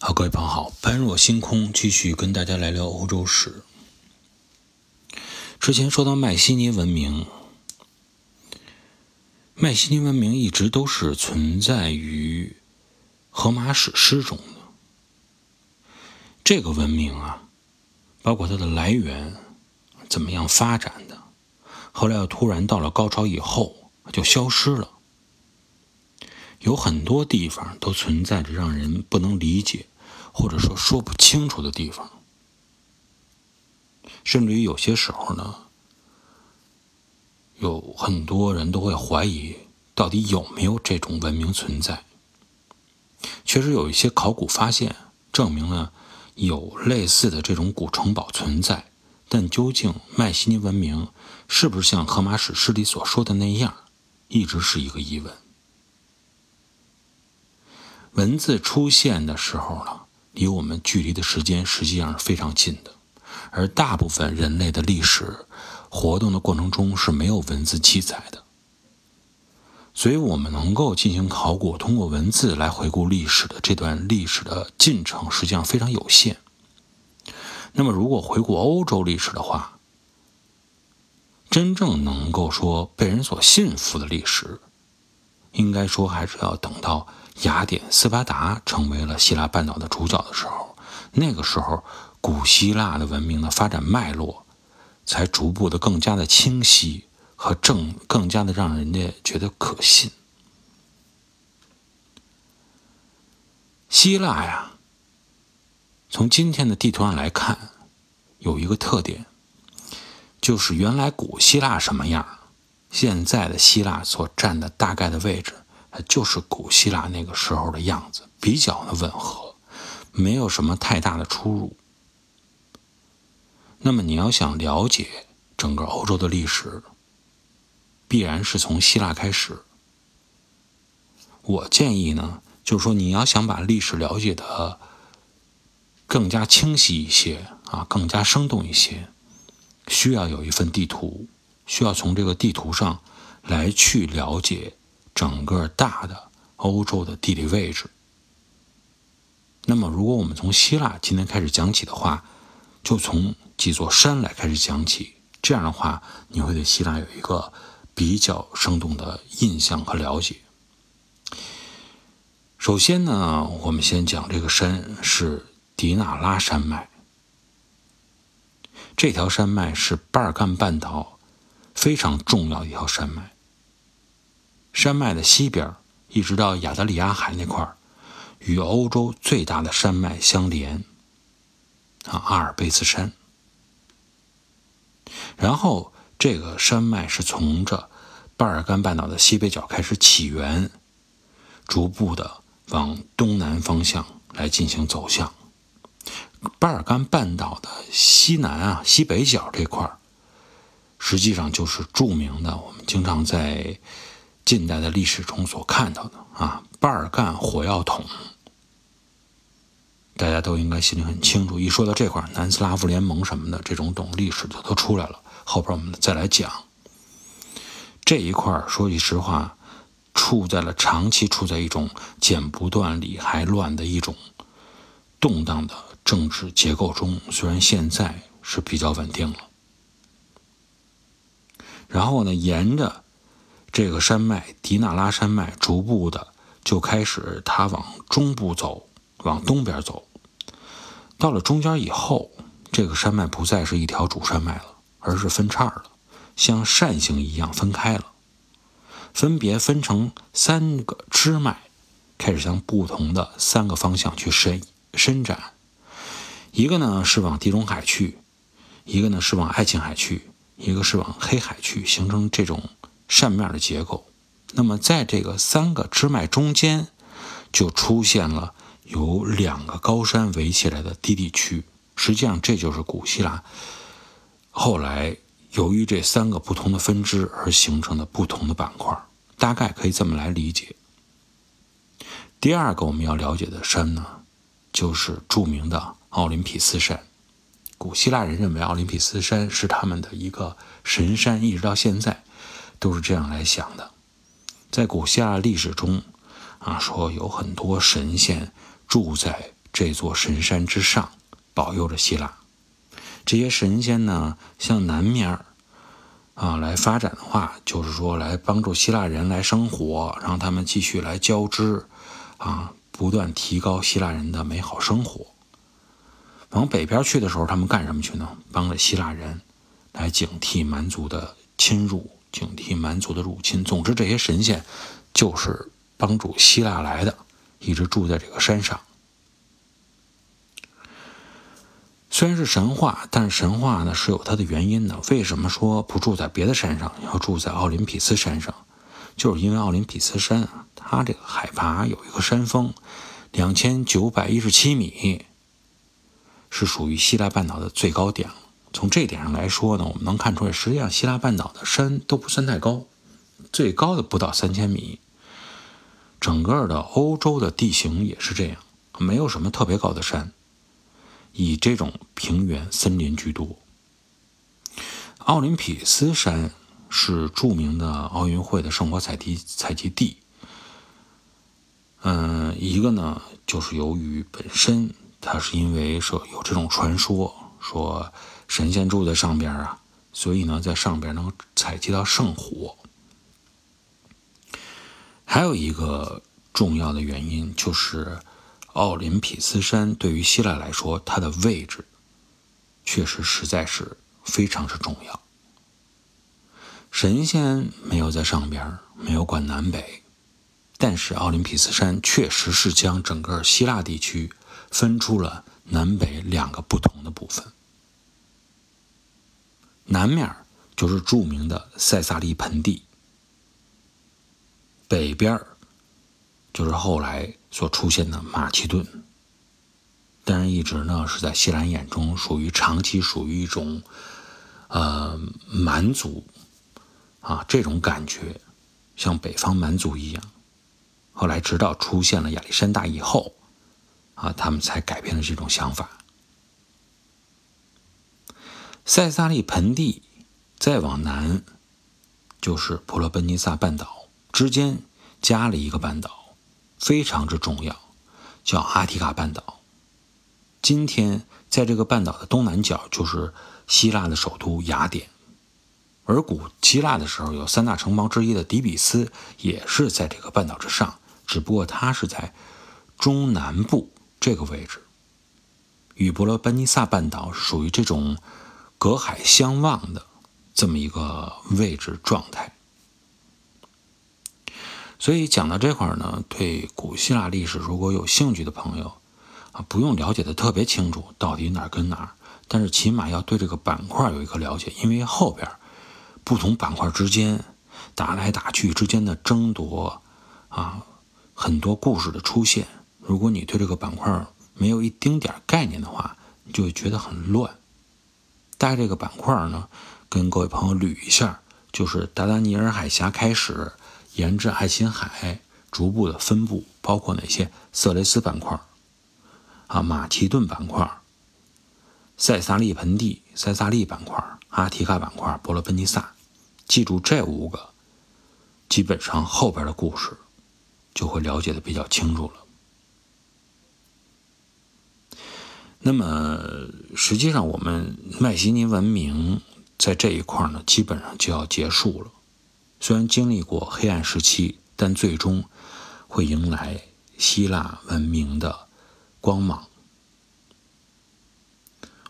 好，各位朋友好，般若星空继续跟大家来聊欧洲史。之前说到迈锡尼文明，迈锡尼文明一直都是存在于荷马史诗中的。这个文明啊，包括它的来源，怎么样发展的，后来又突然到了高潮以后就消失了。有很多地方都存在着让人不能理解。或者说说不清楚的地方，甚至于有些时候呢，有很多人都会怀疑到底有没有这种文明存在。确实有一些考古发现证明了有类似的这种古城堡存在，但究竟迈锡尼文明是不是像荷马史诗里所说的那样，一直是一个疑问。文字出现的时候呢？离我们距离的时间实际上是非常近的，而大部分人类的历史活动的过程中是没有文字记载的，所以我们能够进行考古，通过文字来回顾历史的这段历史的进程实际上非常有限。那么，如果回顾欧洲历史的话，真正能够说被人所信服的历史，应该说还是要等到。雅典、斯巴达成为了希腊半岛的主角的时候，那个时候，古希腊的文明的发展脉络才逐步的更加的清晰和正，更加的让人家觉得可信。希腊呀，从今天的地图上来看，有一个特点，就是原来古希腊什么样，现在的希腊所占的大概的位置。它就是古希腊那个时候的样子，比较的吻合，没有什么太大的出入。那么你要想了解整个欧洲的历史，必然是从希腊开始。我建议呢，就是说你要想把历史了解的更加清晰一些啊，更加生动一些，需要有一份地图，需要从这个地图上来去了解。整个大的欧洲的地理位置。那么，如果我们从希腊今天开始讲起的话，就从几座山来开始讲起。这样的话，你会对希腊有一个比较生动的印象和了解。首先呢，我们先讲这个山是迪纳拉山脉。这条山脉是巴尔干半岛非常重要一条山脉。山脉的西边，一直到亚得里亚海那块与欧洲最大的山脉相连，啊，阿尔卑斯山。然后这个山脉是从着巴尔干半岛的西北角开始起源，逐步的往东南方向来进行走向。巴尔干半岛的西南啊，西北角这块实际上就是著名的，我们经常在。近代的历史中所看到的啊，巴尔干火药桶，大家都应该心里很清楚。一说到这块南斯拉夫联盟什么的，这种懂历史的都出来了。后边我们再来讲这一块说句实话，处在了长期处在一种剪不断理还乱的一种动荡的政治结构中。虽然现在是比较稳定了，然后呢，沿着。这个山脉迪纳拉山脉逐步的就开始，它往中部走，往东边走。到了中间以后，这个山脉不再是一条主山脉了，而是分叉了，像扇形一样分开了，分别分成三个支脉，开始向不同的三个方向去伸伸展。一个呢是往地中海去，一个呢是往爱琴海去，一个是往黑海去，形成这种。扇面的结构，那么在这个三个支脉中间，就出现了由两个高山围起来的低地区。实际上，这就是古希腊后来由于这三个不同的分支而形成的不同的板块，大概可以这么来理解。第二个我们要了解的山呢，就是著名的奥林匹斯山。古希腊人认为奥林匹斯山是他们的一个神山，一直到现在。都是这样来想的，在古希腊历史中，啊，说有很多神仙住在这座神山之上，保佑着希腊。这些神仙呢，向南面啊来发展的话，就是说来帮助希腊人来生活，让他们继续来交织，啊，不断提高希腊人的美好生活。往北边去的时候，他们干什么去呢？帮着希腊人来警惕蛮族的侵入，警惕蛮族的入侵。总之，这些神仙就是帮助希腊来的，一直住在这个山上。虽然是神话，但是神话呢是有它的原因的。为什么说不住在别的山上，要住在奥林匹斯山上？就是因为奥林匹斯山啊，它这个海拔有一个山峰，两千九百一十七米，是属于希腊半岛的最高点了。从这点上来说呢，我们能看出来，实际上希腊半岛的山都不算太高，最高的不到三千米。整个的欧洲的地形也是这样，没有什么特别高的山。以这种平原森林居多。奥林匹斯山是著名的奥运会的圣火采集采集地。嗯，一个呢，就是由于本身它是因为说有这种传说，说神仙住在上边啊，所以呢，在上边能采集到圣火。还有一个重要的原因就是。奥林匹斯山对于希腊来说，它的位置确实实在是非常之重要。神仙没有在上边，没有管南北，但是奥林匹斯山确实是将整个希腊地区分出了南北两个不同的部分。南面就是著名的塞萨利盆地，北边就是后来。所出现的马其顿，但是一直呢是在希兰眼中属于长期属于一种，呃蛮族，啊这种感觉，像北方蛮族一样。后来直到出现了亚历山大以后，啊他们才改变了这种想法。塞萨利盆地再往南，就是普罗奔尼撒半岛之间加了一个半岛。非常之重要，叫阿提卡半岛。今天在这个半岛的东南角就是希腊的首都雅典，而古希腊的时候有三大城邦之一的底比斯也是在这个半岛之上，只不过它是在中南部这个位置，与伯罗奔尼撒半岛属于这种隔海相望的这么一个位置状态。所以讲到这块儿呢，对古希腊历史如果有兴趣的朋友，啊，不用了解的特别清楚，到底哪儿跟哪儿，但是起码要对这个板块有一个了解，因为后边不同板块之间打来打去之间的争夺，啊，很多故事的出现，如果你对这个板块没有一丁点概念的话，你就会觉得很乱。带这个板块呢，跟各位朋友捋一下，就是达达尼尔海峡开始。沿着爱琴海逐步的分布，包括哪些？色雷斯板块，啊，马其顿板块，塞萨利盆地、塞萨利板块、阿提卡板块、伯罗奔尼撒。记住这五个，基本上后边的故事就会了解的比较清楚了。那么，实际上我们迈锡尼文明在这一块呢，基本上就要结束了。虽然经历过黑暗时期，但最终会迎来希腊文明的光芒。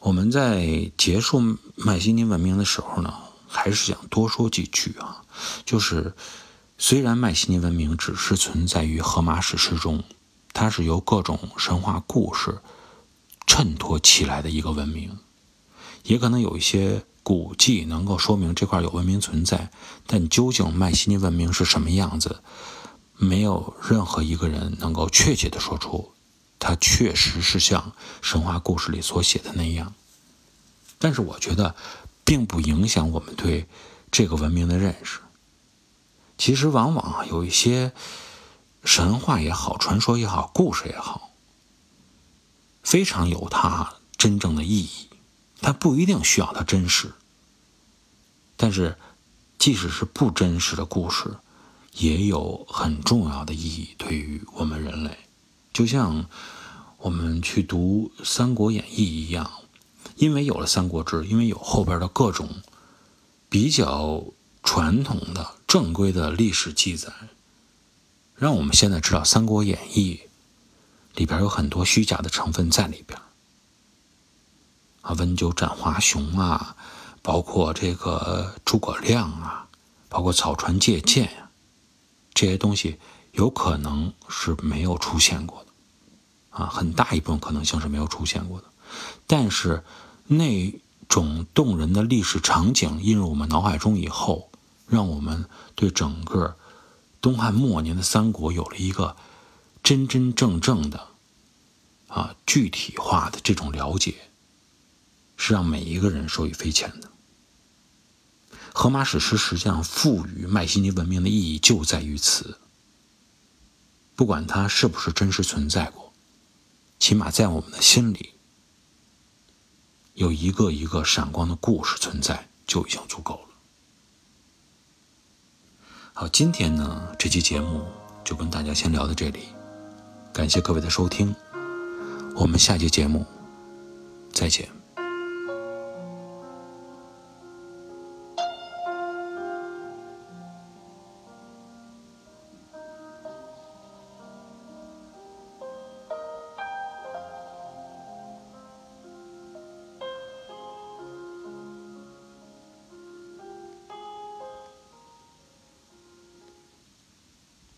我们在结束迈锡尼文明的时候呢，还是想多说几句啊。就是虽然迈锡尼文明只是存在于荷马史诗中，它是由各种神话故事衬托起来的一个文明，也可能有一些。古迹能够说明这块有文明存在，但究竟迈锡尼文明是什么样子，没有任何一个人能够确切的说出，它确实是像神话故事里所写的那样。但是我觉得，并不影响我们对这个文明的认识。其实，往往，有一些神话也好，传说也好，故事也好，非常有它真正的意义。它不一定需要它真实，但是即使是不真实的故事，也有很重要的意义对于我们人类。就像我们去读《三国演义》一样，因为有了《三国志》，因为有后边的各种比较传统的正规的历史记载，让我们现在知道《三国演义》里边有很多虚假的成分在里边。啊，温酒斩华雄啊，包括这个诸葛亮啊，包括草船借箭呀，这些东西有可能是没有出现过的。啊，很大一部分可能性是没有出现过的，但是那种动人的历史场景映入我们脑海中以后，让我们对整个东汉末年的三国有了一个真真正正的啊具体化的这种了解，是让每一个人受益匪浅的。荷马史诗实际上赋予迈锡尼文明的意义就在于此，不管它是不是真实存在过。起码在我们的心里，有一个一个闪光的故事存在，就已经足够了。好，今天呢，这期节目就跟大家先聊到这里，感谢各位的收听，我们下期节目再见。